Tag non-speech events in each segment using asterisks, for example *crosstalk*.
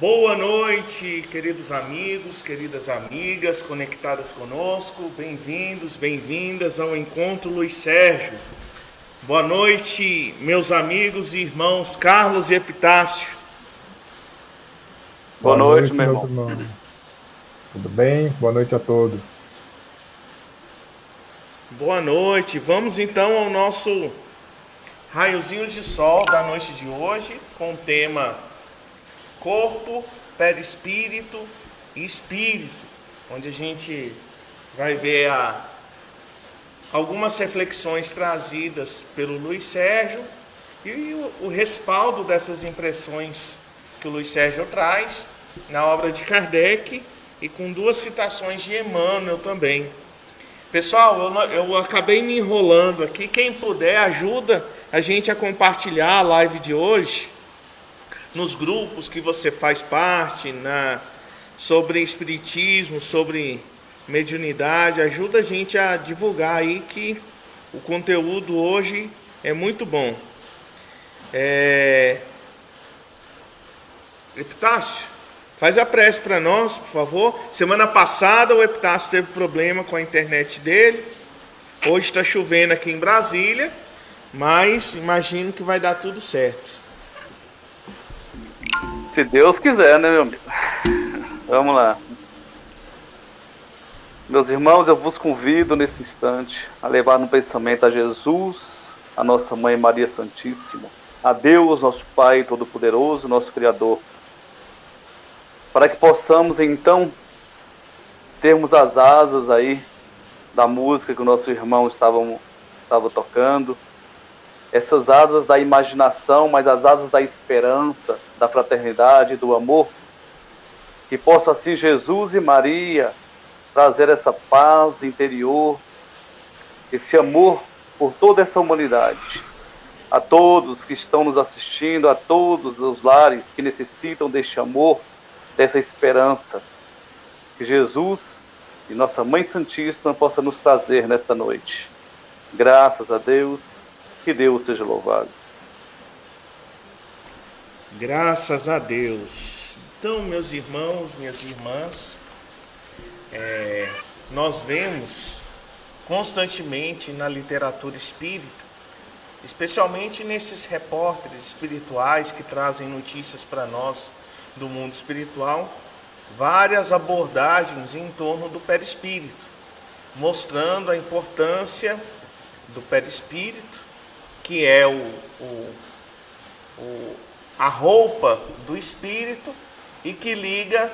Boa noite, queridos amigos, queridas amigas conectadas conosco. Bem-vindos, bem-vindas ao Encontro Luiz Sérgio. Boa noite, meus amigos e irmãos Carlos e Epitácio. Boa, Boa noite, noite, meu irmão. Irmãos. Tudo bem? Boa noite a todos. Boa noite. Vamos então ao nosso raiozinho de sol da noite de hoje, com o tema corpo, perispírito e espírito, onde a gente vai ver a, algumas reflexões trazidas pelo Luiz Sérgio e o, o respaldo dessas impressões que o Luiz Sérgio traz na obra de Kardec e com duas citações de Emmanuel também. Pessoal, eu, eu acabei me enrolando aqui. Quem puder, ajuda a gente a compartilhar a live de hoje nos grupos que você faz parte, na, sobre espiritismo, sobre mediunidade, ajuda a gente a divulgar aí que o conteúdo hoje é muito bom. É... Epitácio, faz a prece para nós, por favor. Semana passada o Epitácio teve problema com a internet dele. Hoje está chovendo aqui em Brasília, mas imagino que vai dar tudo certo. Se Deus quiser, né, meu amigo? Vamos lá. Meus irmãos, eu vos convido nesse instante a levar no pensamento a Jesus, a nossa Mãe Maria Santíssima, a Deus, nosso Pai Todo-Poderoso, nosso Criador, para que possamos então termos as asas aí da música que o nosso irmão estava, estava tocando, essas asas da imaginação, mas as asas da esperança, da fraternidade, do amor, que possa assim Jesus e Maria trazer essa paz interior, esse amor por toda essa humanidade. A todos que estão nos assistindo, a todos os lares que necessitam deste amor, dessa esperança, que Jesus e nossa Mãe Santíssima possa nos trazer nesta noite. Graças a Deus que Deus seja louvado. Graças a Deus. Então, meus irmãos, minhas irmãs, é, nós vemos constantemente na literatura espírita, especialmente nesses repórteres espirituais que trazem notícias para nós do mundo espiritual, várias abordagens em torno do perispírito, mostrando a importância do perispírito que é o, o, o, a roupa do espírito e que liga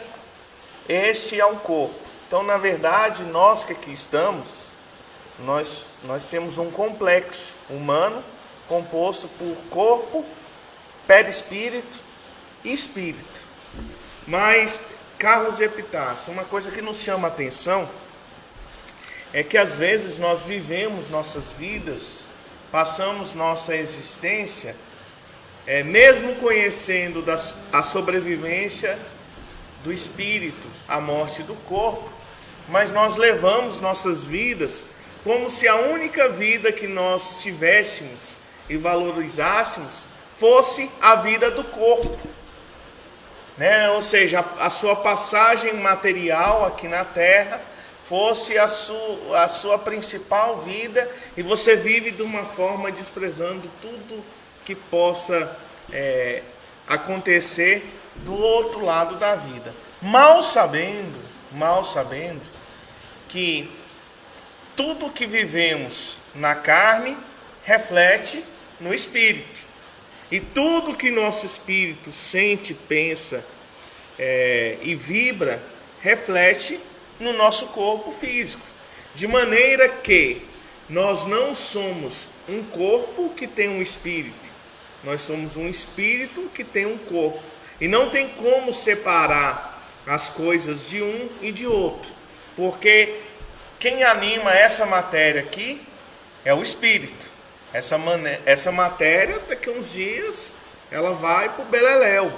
este ao corpo. Então, na verdade, nós que aqui estamos, nós, nós temos um complexo humano composto por corpo, perispírito e espírito. Mas, Carlos Epitácio, uma coisa que nos chama a atenção é que às vezes nós vivemos nossas vidas passamos nossa existência, é, mesmo conhecendo das, a sobrevivência do espírito, a morte do corpo, mas nós levamos nossas vidas como se a única vida que nós tivéssemos e valorizássemos fosse a vida do corpo. Né? Ou seja, a, a sua passagem material aqui na terra fosse a sua, a sua principal vida e você vive de uma forma desprezando tudo que possa é, acontecer do outro lado da vida. Mal sabendo, mal sabendo que tudo que vivemos na carne reflete no espírito. E tudo que nosso espírito sente, pensa é, e vibra reflete no nosso corpo físico. De maneira que nós não somos um corpo que tem um espírito, nós somos um espírito que tem um corpo. E não tem como separar as coisas de um e de outro, porque quem anima essa matéria aqui é o espírito. Essa, essa matéria, daqui a uns dias, ela vai para o beleléu.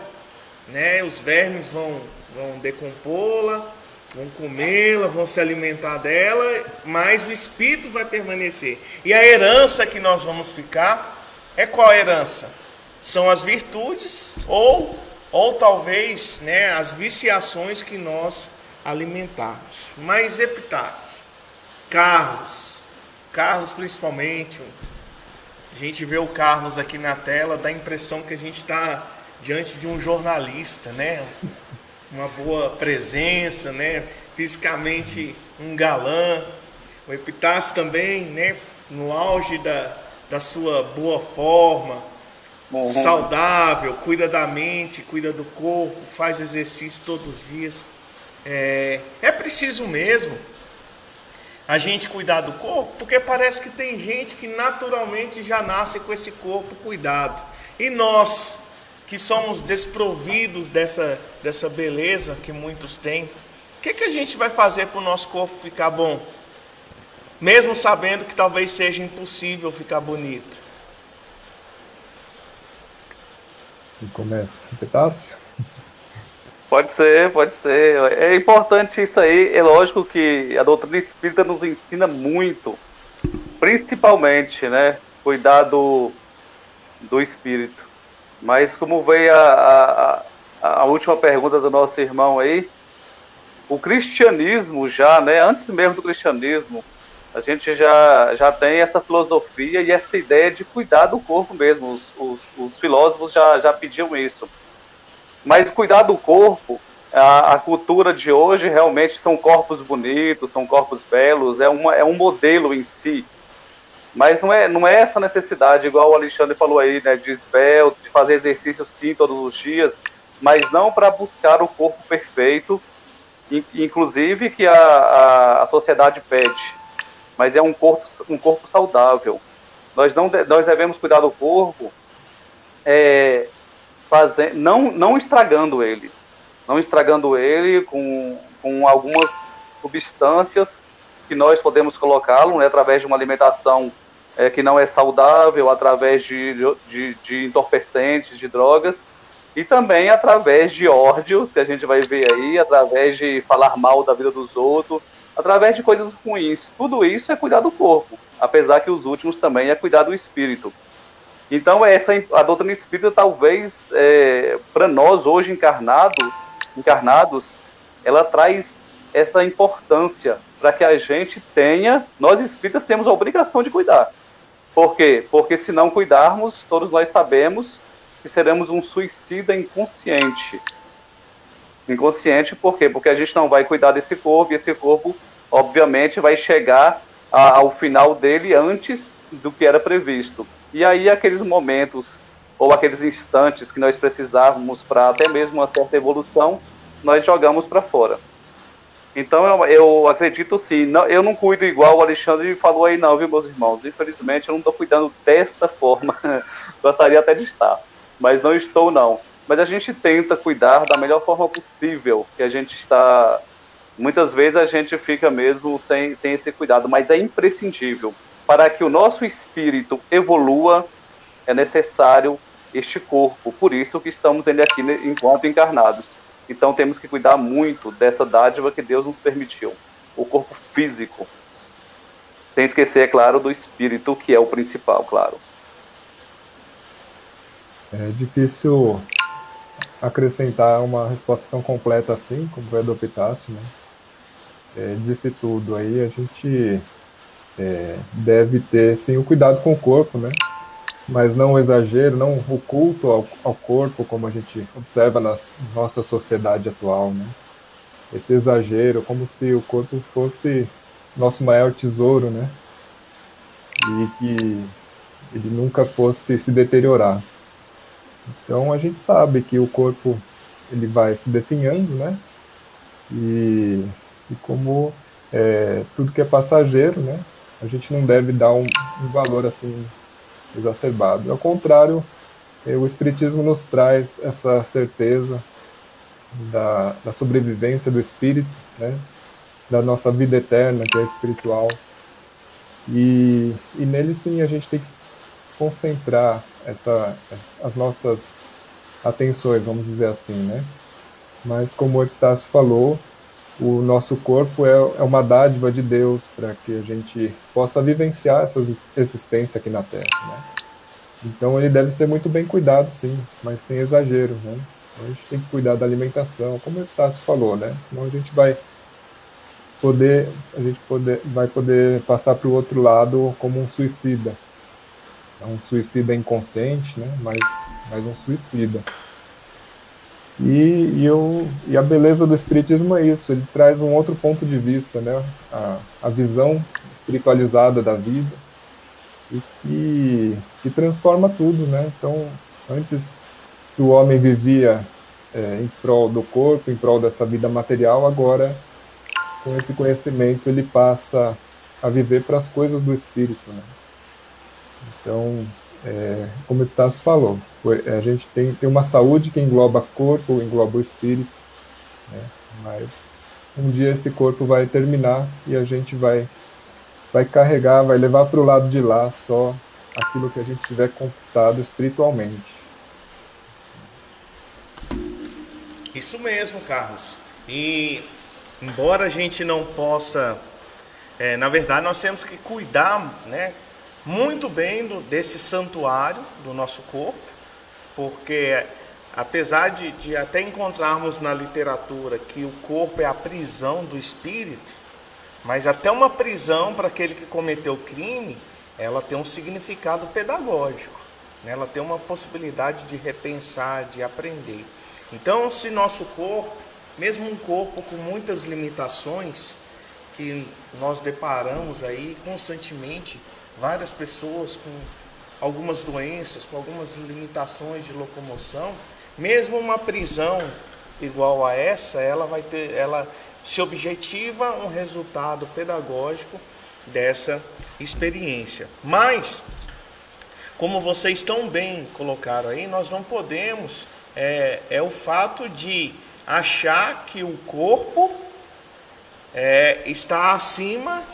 Né? Os vermes vão, vão decompô-la, vão comê-la, vão se alimentar dela, mas o espírito vai permanecer. E a herança que nós vamos ficar é qual herança? São as virtudes ou ou talvez né, as viciações que nós alimentarmos. Mas Epitácio, Carlos, Carlos principalmente, a gente vê o Carlos aqui na tela, dá a impressão que a gente está diante de um jornalista, né? Uma boa presença, né? Fisicamente um galã. O Epitácio também, né? No auge da, da sua boa forma, uhum. saudável, cuida da mente, cuida do corpo, faz exercício todos os dias. É, é preciso mesmo a gente cuidar do corpo, porque parece que tem gente que naturalmente já nasce com esse corpo cuidado. E nós, que somos desprovidos dessa, dessa beleza que muitos têm, o que, que a gente vai fazer para o nosso corpo ficar bom? Mesmo sabendo que talvez seja impossível ficar bonito. E começa. Epitácio? Pode ser, pode ser. É importante isso aí. É lógico que a doutrina espírita nos ensina muito, principalmente, né? Cuidar do, do espírito. Mas como veio a, a, a última pergunta do nosso irmão aí, o cristianismo já, né? Antes mesmo do cristianismo, a gente já, já tem essa filosofia e essa ideia de cuidar do corpo mesmo. Os, os, os filósofos já, já pediam isso. Mas cuidar do corpo, a, a, cultura de hoje realmente são corpos bonitos, são corpos belos, é, uma, é um modelo em si. Mas não é, não é essa necessidade, igual o Alexandre falou aí, né, de esbelto, de fazer exercício sim todos os dias, mas não para buscar o corpo perfeito, inclusive que a, a, a, sociedade pede, mas é um corpo, um corpo saudável. Nós, não, nós devemos cuidar do corpo é, fazendo, não, não estragando ele, não estragando ele com, com algumas substâncias que nós podemos colocá-lo né, através de uma alimentação é, que não é saudável, através de, de, de, entorpecentes, de drogas, e também através de ódios, que a gente vai ver aí, através de falar mal da vida dos outros, através de coisas ruins. Tudo isso é cuidar do corpo, apesar que os últimos também é cuidar do espírito. Então, essa, a doutrina espírita, talvez, é, para nós, hoje encarnado, encarnados, ela traz essa importância para que a gente tenha, nós espíritas temos a obrigação de cuidar. Por quê? Porque se não cuidarmos, todos nós sabemos que seremos um suicida inconsciente. Inconsciente por quê? Porque a gente não vai cuidar desse corpo e esse corpo, obviamente, vai chegar a, ao final dele antes do que era previsto. E aí aqueles momentos ou aqueles instantes que nós precisávamos para até mesmo uma certa evolução, nós jogamos para fora. Então eu, eu acredito sim, não, eu não cuido igual o Alexandre falou aí não, viu meus irmãos? Infelizmente eu não estou cuidando desta *laughs* forma, gostaria até de estar, mas não estou não. Mas a gente tenta cuidar da melhor forma possível, que a gente está... Muitas vezes a gente fica mesmo sem, sem esse cuidado, mas é imprescindível para que o nosso espírito evolua, é necessário este corpo. Por isso que estamos ainda aqui enquanto encarnados. Então temos que cuidar muito dessa dádiva que Deus nos permitiu, o corpo físico. Sem esquecer, é claro, do espírito, que é o principal, claro. É difícil acrescentar uma resposta tão completa assim, como foi a do Epitácio, né? É, disse tudo aí, a gente é, deve ter sim o cuidado com o corpo, né? Mas não o exagero, não o culto ao, ao corpo, como a gente observa na nossa sociedade atual, né? Esse exagero, como se o corpo fosse nosso maior tesouro, né? E que ele nunca fosse se deteriorar. Então a gente sabe que o corpo ele vai se definhando, né? E, e como é, tudo que é passageiro, né? a gente não deve dar um, um valor assim exacerbado. Ao contrário, eh, o Espiritismo nos traz essa certeza da, da sobrevivência do espírito, né? da nossa vida eterna, que é espiritual. E, e nele sim a gente tem que concentrar essa, as nossas atenções, vamos dizer assim, né? Mas como o Epitácio falou, o nosso corpo é, é uma dádiva de Deus para que a gente possa vivenciar essa existência aqui na Terra. Né? Então ele deve ser muito bem cuidado, sim, mas sem exagero. Né? Então, a gente tem que cuidar da alimentação, como o Tassi falou, né? Senão a gente vai poder, a gente poder, vai poder passar para o outro lado como um suicida. É um suicida inconsciente, né? Mas, mas um suicida. E, e, e a beleza do Espiritismo é isso, ele traz um outro ponto de vista, né? a, a visão espiritualizada da vida, e que, que transforma tudo. Né? Então, antes que o homem vivia é, em prol do corpo, em prol dessa vida material, agora, com esse conhecimento, ele passa a viver para as coisas do Espírito. Né? Então, é, como o Tassi falou, a gente tem, tem uma saúde que engloba corpo, engloba o espírito, né? mas um dia esse corpo vai terminar e a gente vai, vai carregar, vai levar para o lado de lá só aquilo que a gente tiver conquistado espiritualmente. Isso mesmo, Carlos. E embora a gente não possa, é, na verdade, nós temos que cuidar, né, muito bem do, desse santuário do nosso corpo, porque apesar de, de até encontrarmos na literatura que o corpo é a prisão do espírito, mas até uma prisão para aquele que cometeu crime, ela tem um significado pedagógico, né? ela tem uma possibilidade de repensar, de aprender. Então, se nosso corpo, mesmo um corpo com muitas limitações, que nós deparamos aí constantemente, várias pessoas com algumas doenças, com algumas limitações de locomoção, mesmo uma prisão igual a essa, ela vai ter, ela se objetiva um resultado pedagógico dessa experiência. Mas, como vocês tão bem colocaram aí, nós não podemos é, é o fato de achar que o corpo é, está acima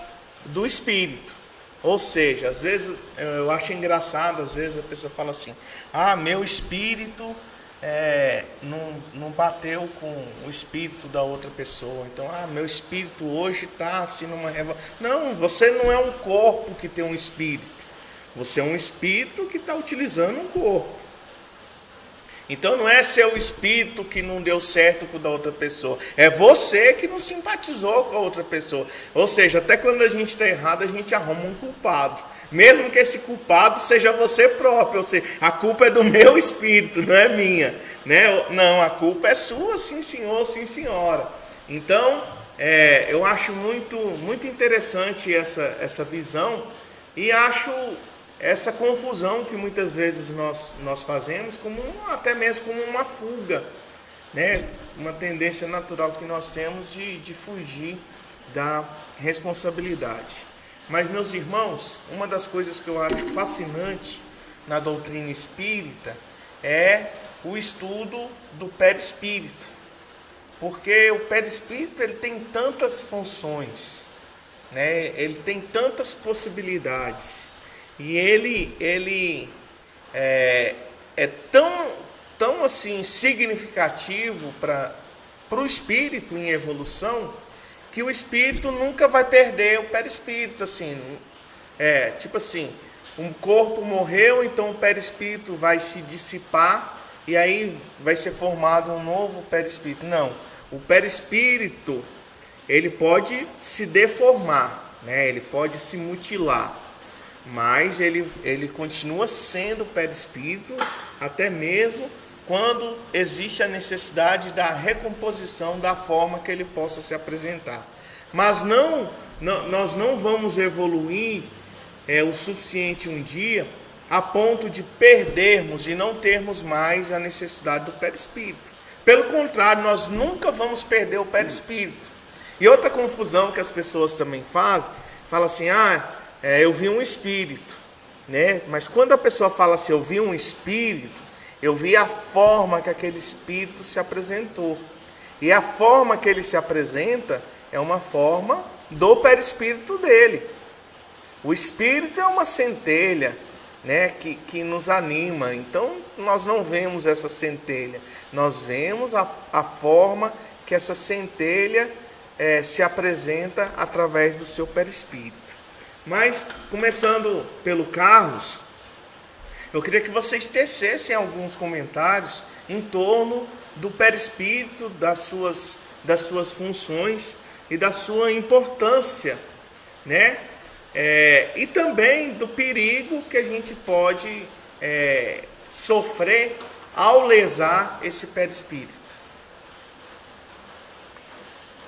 do espírito. Ou seja, às vezes eu acho engraçado, às vezes a pessoa fala assim: ah, meu espírito é, não, não bateu com o espírito da outra pessoa. Então, ah, meu espírito hoje está assim numa revolta. Não, você não é um corpo que tem um espírito. Você é um espírito que está utilizando um corpo. Então não é seu espírito que não deu certo com da outra pessoa, é você que não simpatizou com a outra pessoa. Ou seja, até quando a gente está errado, a gente arruma um culpado, mesmo que esse culpado seja você próprio. Ou seja, a culpa é do meu espírito, não é minha, né? Não, a culpa é sua, sim senhor, sim senhora. Então é, eu acho muito muito interessante essa essa visão e acho essa confusão que muitas vezes nós, nós fazemos, como até mesmo como uma fuga, né? uma tendência natural que nós temos de, de fugir da responsabilidade. Mas, meus irmãos, uma das coisas que eu acho fascinante na doutrina espírita é o estudo do perispírito. Porque o perispírito ele tem tantas funções, né? ele tem tantas possibilidades. E ele, ele é, é tão, tão assim significativo para o espírito em evolução que o espírito nunca vai perder o perispírito, assim, é tipo assim, um corpo morreu, então o perispírito vai se dissipar e aí vai ser formado um novo perispírito. Não, o perispírito ele pode se deformar, né? Ele pode se mutilar mas ele, ele continua sendo perispírito até mesmo quando existe a necessidade da recomposição da forma que ele possa se apresentar. Mas não, não nós não vamos evoluir é, o suficiente um dia a ponto de perdermos e não termos mais a necessidade do perispírito. Pelo contrário, nós nunca vamos perder o perispírito. E outra confusão que as pessoas também fazem, fala assim: "Ah, é, eu vi um espírito, né? Mas quando a pessoa fala assim, eu vi um espírito, eu vi a forma que aquele espírito se apresentou. E a forma que ele se apresenta é uma forma do perispírito dele. O espírito é uma centelha, né, que, que nos anima. Então, nós não vemos essa centelha, nós vemos a, a forma que essa centelha é, se apresenta através do seu perispírito. Mas, começando pelo Carlos, Eu queria que vocês tecessem alguns comentários em torno do perispírito, das suas, das suas funções e da sua importância, né? É, e também do perigo que a gente pode é, sofrer ao lesar esse perispírito.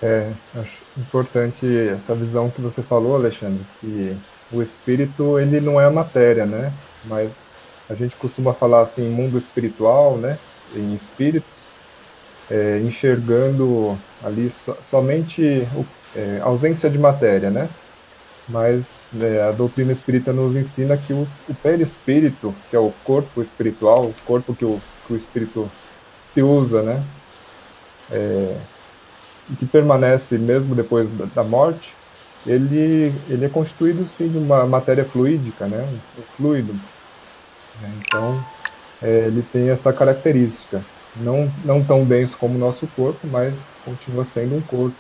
É, acho importante essa visão que você falou, Alexandre, que o espírito ele não é matéria, né? Mas a gente costuma falar assim, mundo espiritual, né? Em espíritos, é, enxergando ali so, somente o, é, ausência de matéria, né? Mas é, a doutrina espírita nos ensina que o, o perispírito, que é o corpo espiritual, o corpo que o, que o espírito se usa, né? É, e que permanece mesmo depois da morte, ele, ele é constituído sim de uma matéria fluídica, né? Um fluido. Então, é, ele tem essa característica. Não, não tão denso como o nosso corpo, mas continua sendo um corpo.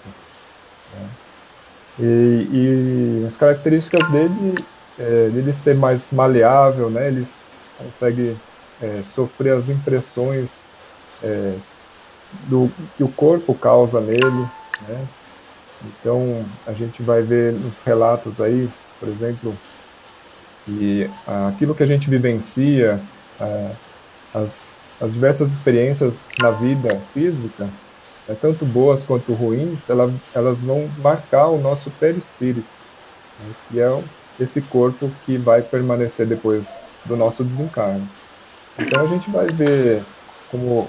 Né? E, e, as características dele, é, dele ser mais maleável, né? Ele consegue é, sofrer as impressões é, do que o corpo causa nele, né? Então a gente vai ver nos relatos aí, por exemplo, que aquilo que a gente vivencia, as, as diversas experiências na vida física, é tanto boas quanto ruins, elas, elas vão marcar o nosso perispírito, né? que é esse corpo que vai permanecer depois do nosso desencarne. Então a gente vai ver como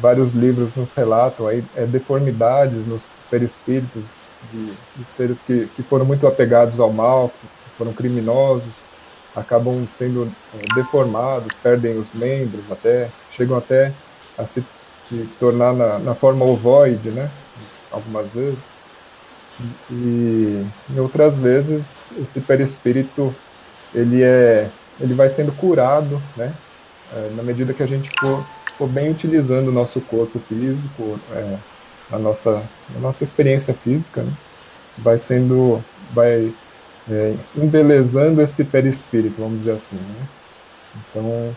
vários livros nos relatam aí é, deformidades nos perispíritos de, de seres que, que foram muito apegados ao mal, que foram criminosos, acabam sendo é, deformados, perdem os membros até, chegam até a se, se tornar na, na forma ovoide, né? Algumas vezes. E outras vezes esse perispírito ele é ele vai sendo curado, né? É, na medida que a gente for for bem utilizando o nosso corpo físico, é, a nossa, a nossa experiência física, né? vai sendo, vai é, embelezando esse perispírito, vamos dizer assim. Né? Então,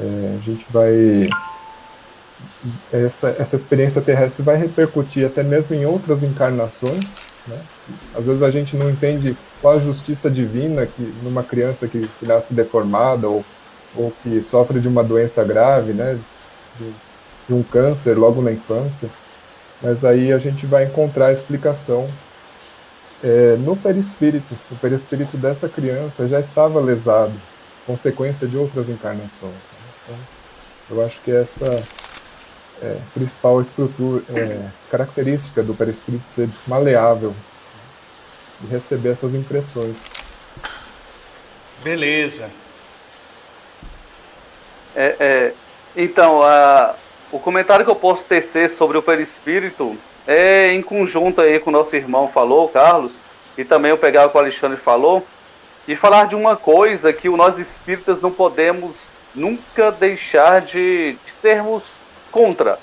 é, a gente vai. Essa, essa experiência terrestre vai repercutir até mesmo em outras encarnações. Né? Às vezes a gente não entende qual a justiça divina que numa criança que, que nasce deformada ou, ou que sofre de uma doença grave, né? de, de um câncer logo na infância, mas aí a gente vai encontrar a explicação é, no perispírito. O perispírito dessa criança já estava lesado, consequência de outras encarnações. Então, eu acho que essa é, principal estrutura, é, característica do perispírito ser maleável e receber essas impressões. Beleza. É, é, então, a, o comentário que eu posso tecer sobre o perispírito é em conjunto aí com o nosso irmão falou, Carlos, e também eu pegar o que o Alexandre falou, e falar de uma coisa que nós espíritas não podemos nunca deixar de, sermos contra,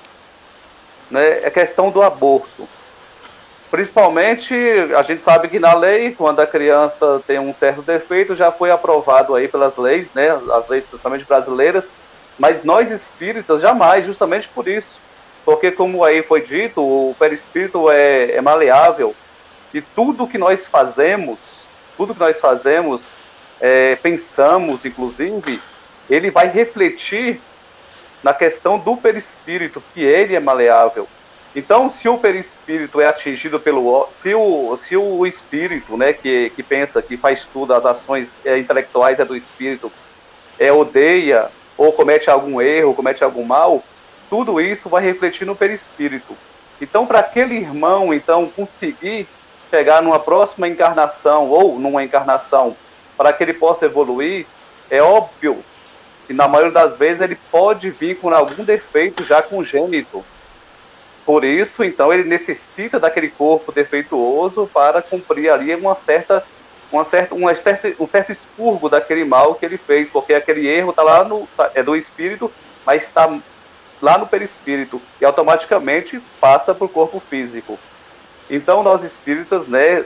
né? É a questão do aborto. Principalmente, a gente sabe que na lei, quando a criança tem um certo defeito, já foi aprovado aí pelas leis, né, as leis principalmente brasileiras, mas nós espíritas jamais, justamente por isso. Porque, como aí foi dito, o perispírito é, é maleável e tudo que nós fazemos, tudo que nós fazemos, é, pensamos, inclusive, ele vai refletir na questão do perispírito, que ele é maleável. Então, se o perispírito é atingido pelo. Se o, se o espírito, né, que, que pensa, que faz tudo, as ações é, intelectuais é do espírito, é, odeia ou comete algum erro, comete algum mal, tudo isso vai refletir no perispírito. Então, para aquele irmão, então, conseguir chegar numa próxima encarnação ou numa encarnação, para que ele possa evoluir, é óbvio que na maioria das vezes ele pode vir com algum defeito já congênito. Por isso, então, ele necessita daquele corpo defeituoso para cumprir ali uma certa uma certa, uma certa, um certo expurgo daquele mal que ele fez, porque aquele erro está lá no tá, é do espírito, mas está lá no perispírito e automaticamente passa para o corpo físico. Então nós espíritas, né,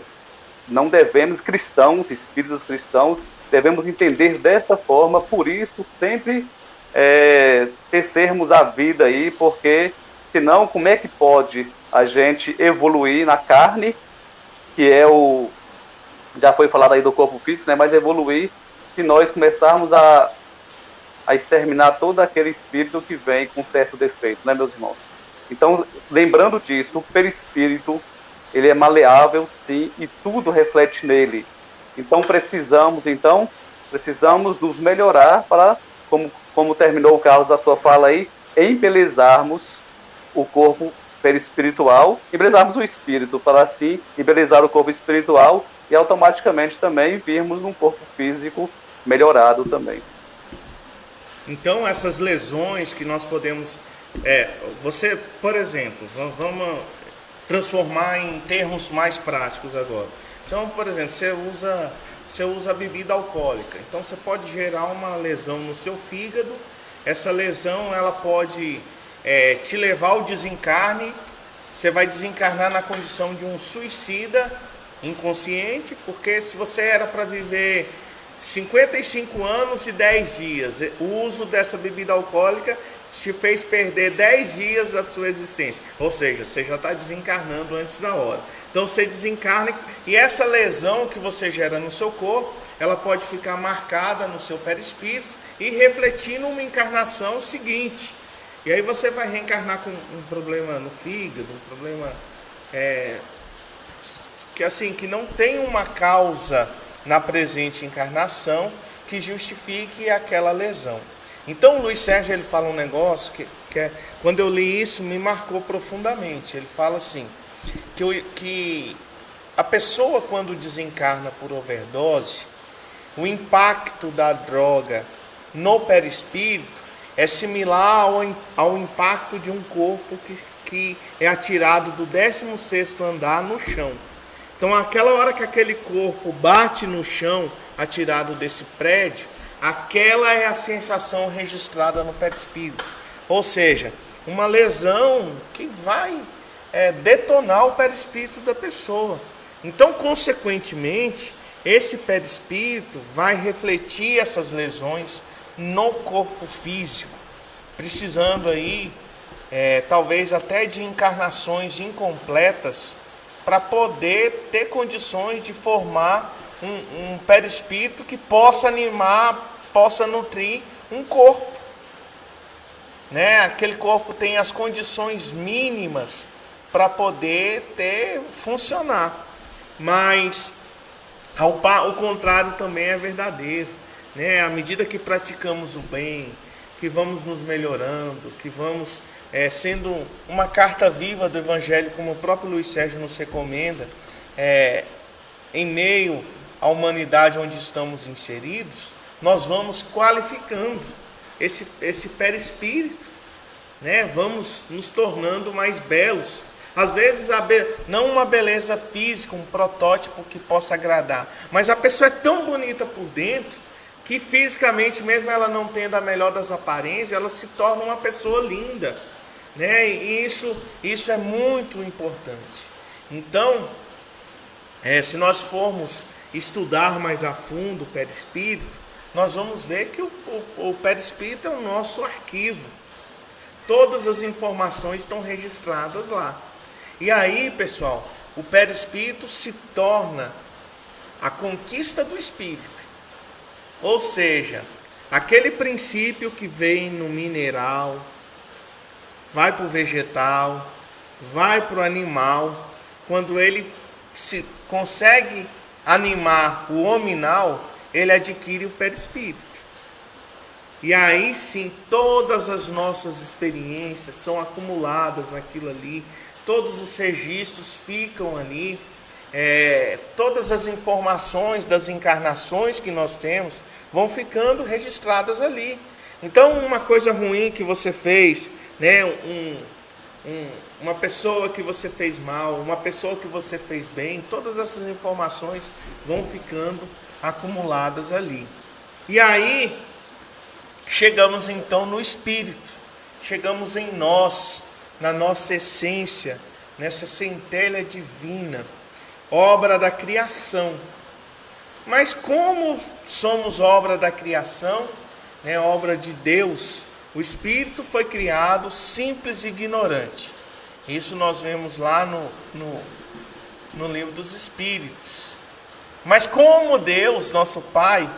não devemos, cristãos, espíritos cristãos, devemos entender dessa forma, por isso sempre é, tecermos a vida aí, porque senão como é que pode a gente evoluir na carne, que é o, já foi falado aí do corpo físico, né, mas evoluir se nós começarmos a, a exterminar todo aquele espírito que vem com certo defeito, né, meus irmãos? Então, lembrando disso, o perispírito, ele é maleável, sim, e tudo reflete nele. Então, precisamos, então, precisamos nos melhorar para, como, como terminou o Carlos a sua fala aí, embelezarmos o corpo perispiritual, embelezarmos o espírito, para assim embelezar o corpo espiritual e automaticamente também virmos um corpo físico melhorado também. Então, essas lesões que nós podemos é, você, por exemplo, vamos transformar em termos mais práticos agora. Então, por exemplo, você usa, você usa bebida alcoólica. Então, você pode gerar uma lesão no seu fígado. Essa lesão ela pode é, te levar ao desencarne. Você vai desencarnar na condição de um suicida inconsciente, porque se você era para viver 55 anos e 10 dias, o uso dessa bebida alcoólica te fez perder 10 dias da sua existência. Ou seja, você já está desencarnando antes da hora. Então você desencarna e essa lesão que você gera no seu corpo, ela pode ficar marcada no seu perispírito e refletir numa encarnação seguinte. E aí você vai reencarnar com um problema no fígado, um problema é, que assim que não tem uma causa na presente encarnação que justifique aquela lesão. Então o Luiz Sérgio ele fala um negócio que, que é, quando eu li isso me marcou profundamente. Ele fala assim que, eu, que a pessoa quando desencarna por overdose, o impacto da droga no perispírito é similar ao, ao impacto de um corpo que, que é atirado do 16º andar no chão. Então aquela hora que aquele corpo bate no chão, atirado desse prédio, Aquela é a sensação registrada no perispírito. Ou seja, uma lesão que vai é, detonar o perispírito da pessoa. Então, consequentemente, esse perispírito vai refletir essas lesões no corpo físico, precisando aí, é, talvez até de encarnações incompletas, para poder ter condições de formar um, um perispírito que possa animar possa nutrir um corpo. Né? Aquele corpo tem as condições mínimas para poder ter funcionar. Mas ao, o contrário também é verdadeiro. Né? À medida que praticamos o bem, que vamos nos melhorando, que vamos é, sendo uma carta viva do Evangelho, como o próprio Luiz Sérgio nos recomenda, é, em meio à humanidade onde estamos inseridos, nós vamos qualificando esse, esse perispírito, né? vamos nos tornando mais belos. Às vezes, be... não uma beleza física, um protótipo que possa agradar, mas a pessoa é tão bonita por dentro que fisicamente, mesmo ela não tendo a melhor das aparências, ela se torna uma pessoa linda. Né? E isso, isso é muito importante. Então, é, se nós formos estudar mais a fundo o perispírito, nós vamos ver que o, o, o perispírito é o nosso arquivo. Todas as informações estão registradas lá. E aí, pessoal, o perispírito se torna a conquista do espírito. Ou seja, aquele princípio que vem no mineral, vai para o vegetal, vai para o animal, quando ele se consegue animar o hominal, ele adquire o perispírito. E aí sim, todas as nossas experiências são acumuladas naquilo ali, todos os registros ficam ali, é, todas as informações das encarnações que nós temos vão ficando registradas ali. Então, uma coisa ruim que você fez, né, um, um, uma pessoa que você fez mal, uma pessoa que você fez bem, todas essas informações vão ficando acumuladas ali. E aí, chegamos então no Espírito, chegamos em nós, na nossa essência, nessa centelha divina, obra da criação. Mas como somos obra da criação, né, obra de Deus, o espírito foi criado simples e ignorante. Isso nós vemos lá no, no, no livro dos Espíritos. Mas como Deus, nosso Pai,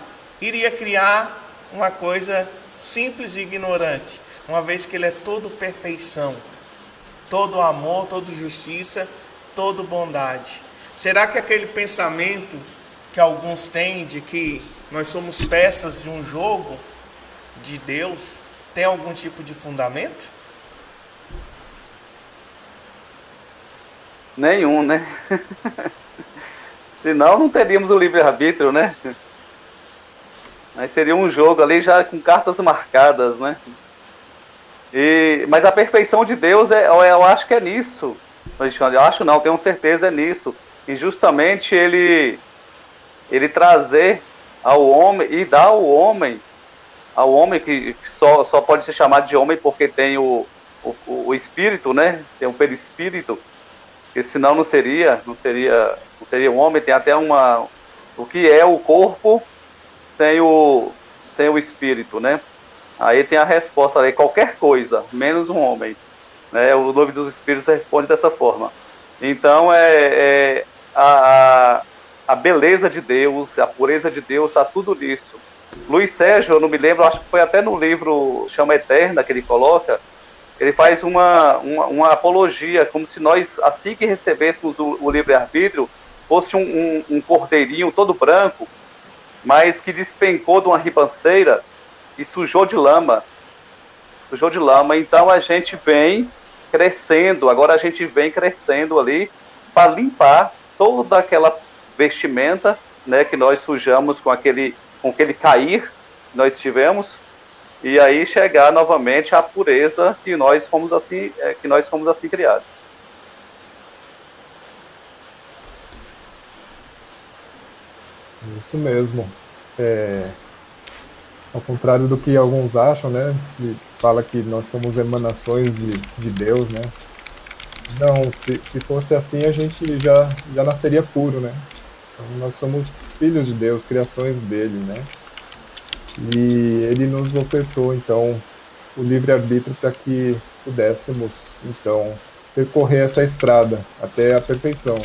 iria criar uma coisa simples e ignorante, uma vez que Ele é todo perfeição, todo amor, todo justiça, todo bondade. Será que aquele pensamento que alguns têm de que nós somos peças de um jogo de Deus tem algum tipo de fundamento? Nenhum, né? *laughs* Senão não teríamos o livre-arbítrio, né? Mas seria um jogo ali já com cartas marcadas, né? E, mas a perfeição de Deus, é, eu acho que é nisso. Eu acho não, tenho certeza é nisso. E justamente ele, ele trazer ao homem e dar ao homem, ao homem que, que só, só pode ser chamado de homem porque tem o, o, o espírito, né? Tem um perispírito porque senão não seria, não seria, não seria um homem, tem até uma o que é o corpo sem o sem o espírito, né? Aí tem a resposta aí, qualquer coisa, menos um homem. Né? O nome dos espíritos responde dessa forma. Então é, é a, a beleza de Deus, a pureza de Deus, está tudo nisso. Luiz Sérgio, eu não me lembro, acho que foi até no livro Chama Eterna que ele coloca, ele faz uma, uma, uma, apologia, como se nós, assim que recebêssemos o, o livre-arbítrio, fosse um, um, um, cordeirinho todo branco, mas que despencou de uma ribanceira e sujou de lama. Sujou de lama. Então a gente vem crescendo, agora a gente vem crescendo ali para limpar toda aquela vestimenta né, que nós sujamos com aquele, com aquele cair que nós tivemos e aí chegar novamente à pureza que nós fomos assim, é, que nós fomos assim criados. Isso mesmo. É, ao contrário do que alguns acham, né? Que fala que nós somos emanações de, de Deus, né? Não, se, se fosse assim a gente já, já nasceria puro, né? Então, nós somos filhos de Deus, criações dele, né? E ele nos ofertou, então, o livre-arbítrio para que pudéssemos, então, percorrer essa estrada até a perfeição.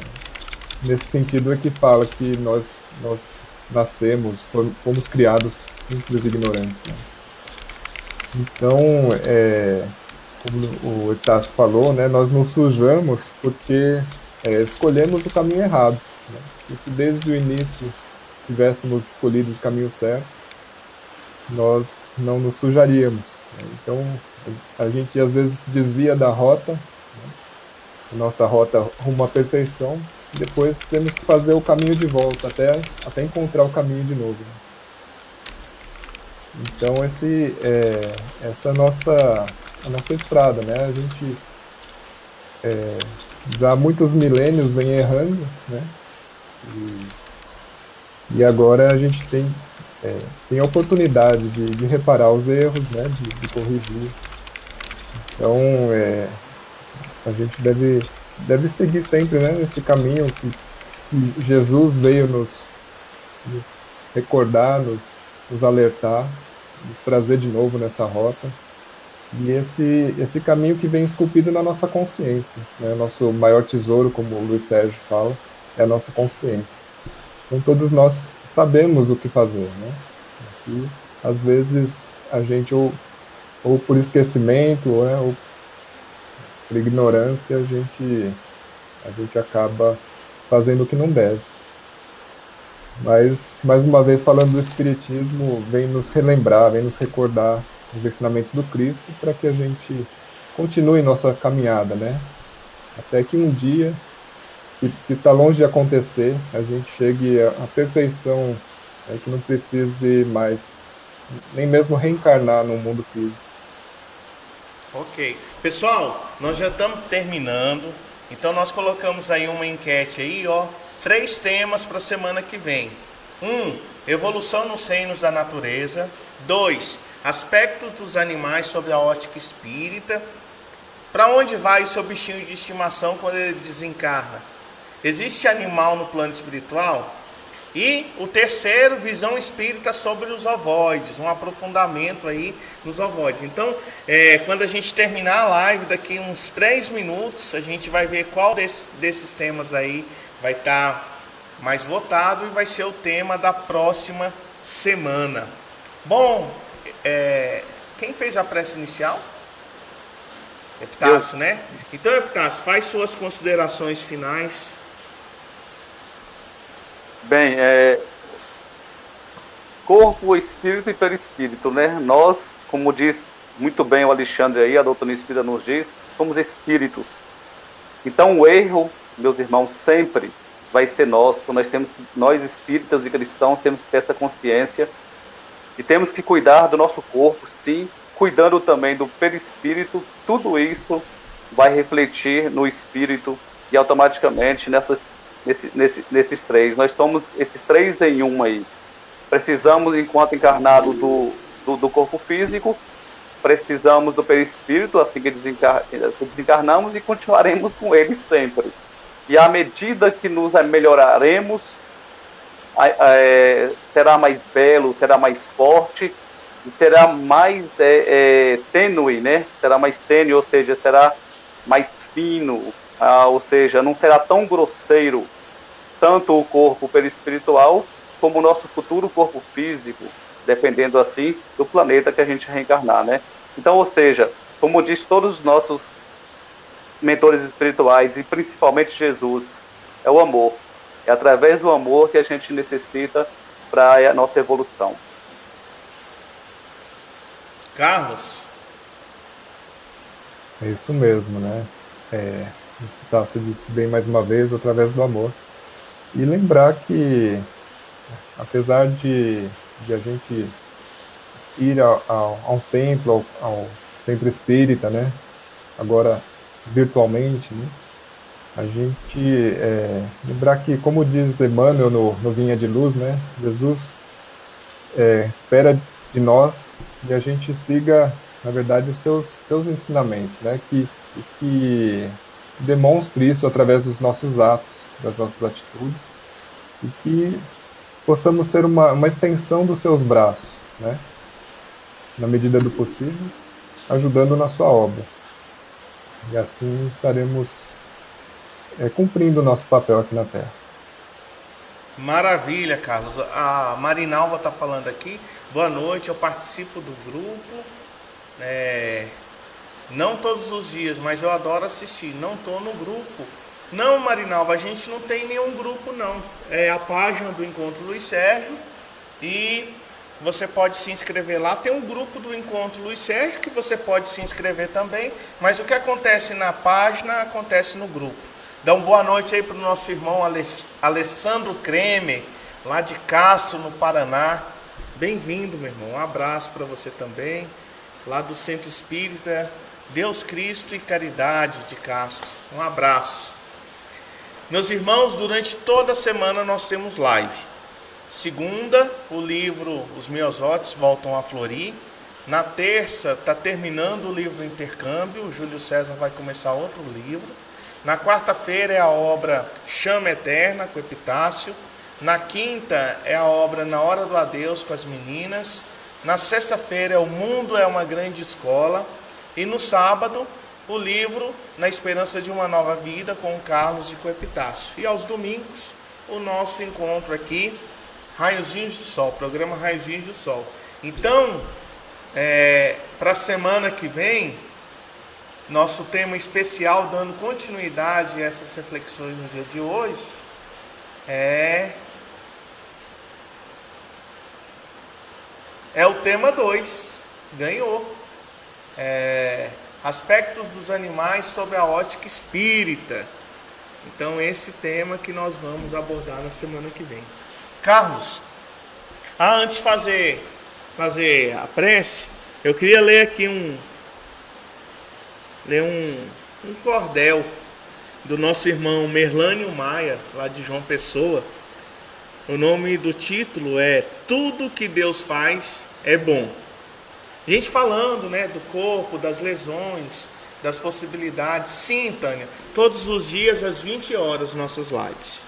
Nesse sentido é que fala que nós, nós nascemos, fomos criados simples ignorantes. Né? Então, é, como o Etácio falou, né, nós nos sujamos porque é, escolhemos o caminho errado. Né? E se desde o início tivéssemos escolhido o caminho certo, nós não nos sujaríamos. Né? Então, a gente às vezes desvia da rota, né? nossa rota rumo à perfeição, e depois temos que fazer o caminho de volta, até, até encontrar o caminho de novo. Né? Então, esse, é, essa nossa, a nossa estrada, né? A gente é, já há muitos milênios vem errando, né? E, e agora a gente tem é, tem a oportunidade de, de, reparar os erros, né, de, de corrigir. Então, é, a gente deve, deve seguir sempre né, caminho que, que Jesus veio nos, nos recordar, nos, nos alertar, nos trazer de novo nessa rota. E esse, esse caminho que vem esculpido na nossa consciência. Né? Nosso maior tesouro, como o Luiz Sérgio fala, é a nossa consciência. Então todos nós sabemos o que fazer, né? E às vezes a gente ou, ou por esquecimento né, ou por ignorância a gente a gente acaba fazendo o que não deve. Mas mais uma vez falando do espiritismo, vem nos relembrar, vem nos recordar os ensinamentos do Cristo para que a gente continue nossa caminhada, né? Até que um dia que está longe de acontecer, a gente chegue à perfeição, é, que não precise mais nem mesmo reencarnar no mundo físico. Ok. Pessoal, nós já estamos terminando, então nós colocamos aí uma enquete aí, ó, três temas para a semana que vem. Um, evolução nos reinos da natureza. Dois, aspectos dos animais sobre a ótica espírita. Para onde vai o seu bichinho de estimação quando ele desencarna? existe animal no plano espiritual? E o terceiro, visão espírita sobre os ovoides, um aprofundamento aí nos ovoides. Então, é, quando a gente terminar a live, daqui uns três minutos, a gente vai ver qual desse, desses temas aí vai estar tá mais votado e vai ser o tema da próxima semana. Bom, é, quem fez a prece inicial? Epitácio, né? Então, Epitácio, faz suas considerações finais. Bem, é, corpo, espírito e perispírito, né? Nós, como diz muito bem o Alexandre aí, a doutrina espírita nos diz, somos espíritos. Então o erro, meus irmãos, sempre vai ser nosso. Nós temos, nós espíritas e cristãos temos que ter essa consciência e temos que cuidar do nosso corpo, sim, cuidando também do perispírito. Tudo isso vai refletir no espírito e automaticamente nessas, nesse, nesse, nesses três. Nós somos esses três em um aí. Precisamos, enquanto encarnado do, do, do corpo físico, precisamos do perispírito, assim que desencar, desencarnamos, e continuaremos com ele sempre. E à medida que nos melhoraremos, é, será mais belo, será mais forte, e será mais é, é, tênue, né? Será mais tênue, ou seja, será mais fino, ah, ou seja, não será tão grosseiro tanto o corpo perispiritual como o nosso futuro corpo físico, dependendo assim do planeta que a gente reencarnar, né? Então, ou seja, como diz todos os nossos mentores espirituais e principalmente Jesus é o amor. É através do amor que a gente necessita para a nossa evolução. Carlos? É isso mesmo, né? É, tá, se disse bem mais uma vez, através do amor. E lembrar que, apesar de, de a gente ir ao, ao, a um templo, ao, ao centro espírita, né? Agora virtualmente, né? a gente é, lembrar que, como diz Emmanuel no, no Vinha de Luz, né? Jesus é, espera de nós que a gente siga, na verdade, os seus, seus ensinamentos, né? Que, que demonstre isso através dos nossos atos, das nossas atitudes, e que possamos ser uma, uma extensão dos seus braços, né? Na medida do possível, ajudando na sua obra. E assim estaremos é, cumprindo o nosso papel aqui na Terra. Maravilha, Carlos. A Marinalva está falando aqui. Boa noite, eu participo do grupo. É, não todos os dias, mas eu adoro assistir. Não estou no grupo. Não, Marinalva, a gente não tem nenhum grupo, não. É a página do Encontro Luiz Sérgio e você pode se inscrever lá. Tem um grupo do Encontro Luiz Sérgio que você pode se inscrever também, mas o que acontece na página acontece no grupo. Dá uma boa noite aí para o nosso irmão Alessandro Creme, lá de Castro, no Paraná. Bem-vindo, meu irmão. Um abraço para você também, lá do Centro Espírita Deus Cristo e Caridade de Castro. Um abraço. Meus irmãos, durante toda a semana nós temos live. Segunda, o livro Os Meiosotes Voltam a Florir. Na terça, está terminando o livro Intercâmbio. O Júlio César vai começar outro livro. Na quarta-feira é a obra Chama Eterna, com Epitácio. Na quinta é a obra Na Hora do Adeus, com as meninas. Na sexta-feira é O Mundo é uma Grande Escola. E no sábado, o livro Na Esperança de uma Nova Vida, com Carlos e com o Epitácio. E aos domingos, o nosso encontro aqui Raiozinhos do Sol, programa Raiozinhos do Sol. Então, é, para a semana que vem, nosso tema especial, dando continuidade a essas reflexões no dia de hoje, é. É o tema 2. Ganhou. É, aspectos dos animais sobre a ótica espírita. Então, esse tema que nós vamos abordar na semana que vem. Carlos, ah, antes de fazer, fazer a prece, eu queria ler aqui um, ler um, um cordel do nosso irmão Merlânio Maia, lá de João Pessoa. O nome do título é Tudo que Deus faz é bom. A gente falando né, do corpo, das lesões, das possibilidades. Sim, Tânia, todos os dias às 20 horas nossas lives.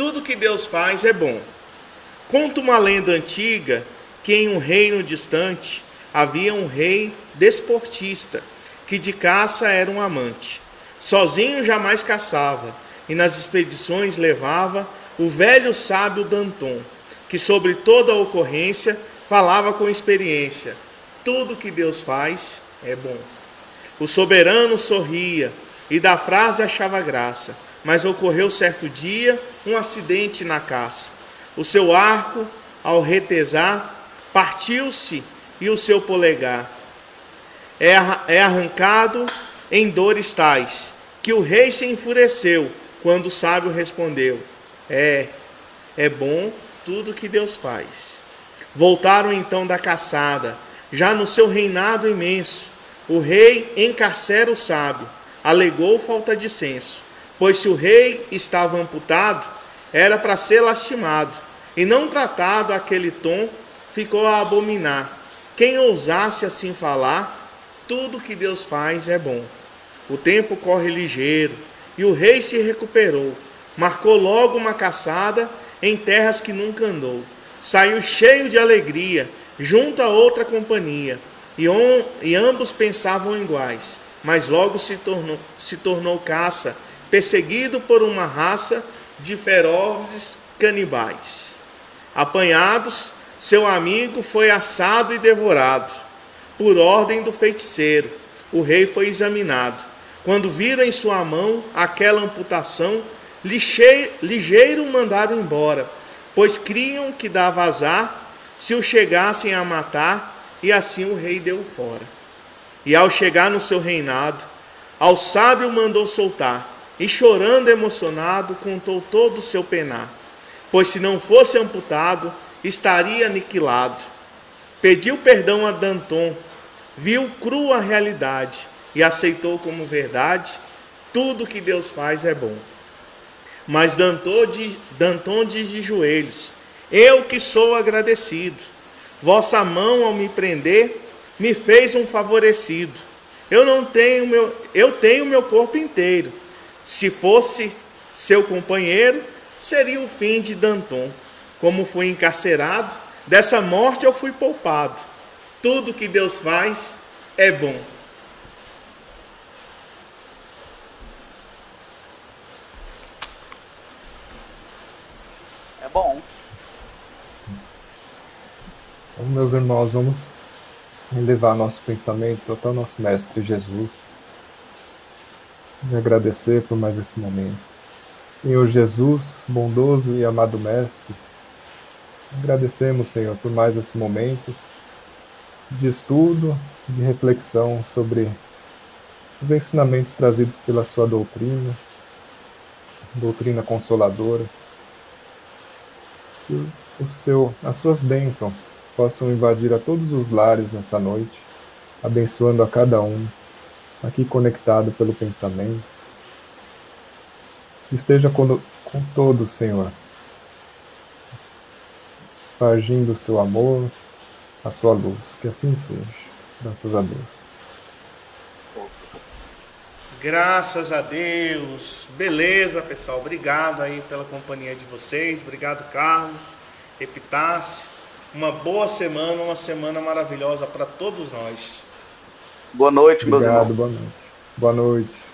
Tudo que Deus faz é bom. Conta uma lenda antiga que em um reino distante havia um rei desportista que de caça era um amante. Sozinho jamais caçava e nas expedições levava o velho sábio Danton, que sobre toda ocorrência falava com experiência. Tudo que Deus faz é bom. O soberano sorria e da frase achava graça, mas ocorreu certo dia um acidente na caça. O seu arco, ao retesar, partiu-se e o seu polegar é, é arrancado em dores tais, que o rei se enfureceu quando o sábio respondeu: É, é bom tudo que Deus faz. Voltaram então da caçada, já no seu reinado imenso, o rei encarcera o sábio, alegou falta de senso, pois se o rei estava amputado, era para ser lastimado, e não tratado aquele tom, ficou a abominar. Quem ousasse assim falar, tudo que Deus faz é bom. O tempo corre ligeiro, e o rei se recuperou. Marcou logo uma caçada em terras que nunca andou. Saiu cheio de alegria, junto a outra companhia e, on, e ambos pensavam iguais, mas logo se tornou, se tornou caça, perseguido por uma raça de ferozes canibais. Apanhados, seu amigo foi assado e devorado. Por ordem do feiticeiro, o rei foi examinado. Quando viram em sua mão aquela amputação, ligeiro mandaram embora, pois criam que dava azar se o chegassem a matar e assim o rei deu fora. E ao chegar no seu reinado, ao sábio mandou soltar, e chorando emocionado, contou todo o seu penar. Pois se não fosse amputado, estaria aniquilado. Pediu perdão a Danton, viu crua a realidade e aceitou como verdade: tudo que Deus faz é bom. Mas Danton diz, Danton diz de joelhos: Eu que sou agradecido Vossa mão ao me prender me fez um favorecido. Eu não tenho meu, eu tenho meu corpo inteiro. Se fosse seu companheiro, seria o fim de Danton. Como fui encarcerado, dessa morte eu fui poupado. Tudo que Deus faz é bom. É bom. Então, meus irmãos, vamos levar nosso pensamento até o nosso Mestre Jesus e agradecer por mais esse momento. Senhor Jesus, bondoso e amado Mestre, agradecemos, Senhor, por mais esse momento de estudo, de reflexão sobre os ensinamentos trazidos pela Sua doutrina, doutrina consoladora. Que o seu, as Suas bênçãos possam invadir a todos os lares nessa noite, abençoando a cada um, aqui conectado pelo pensamento. Esteja com, com todos, Senhor, espargindo o seu amor, a sua luz. Que assim seja. Graças a Deus. Graças a Deus. Beleza, pessoal. Obrigado aí pela companhia de vocês. Obrigado, Carlos, Epitácio. Uma boa semana, uma semana maravilhosa para todos nós. Boa noite, Obrigado, meus Boa irmãos. noite. Boa noite.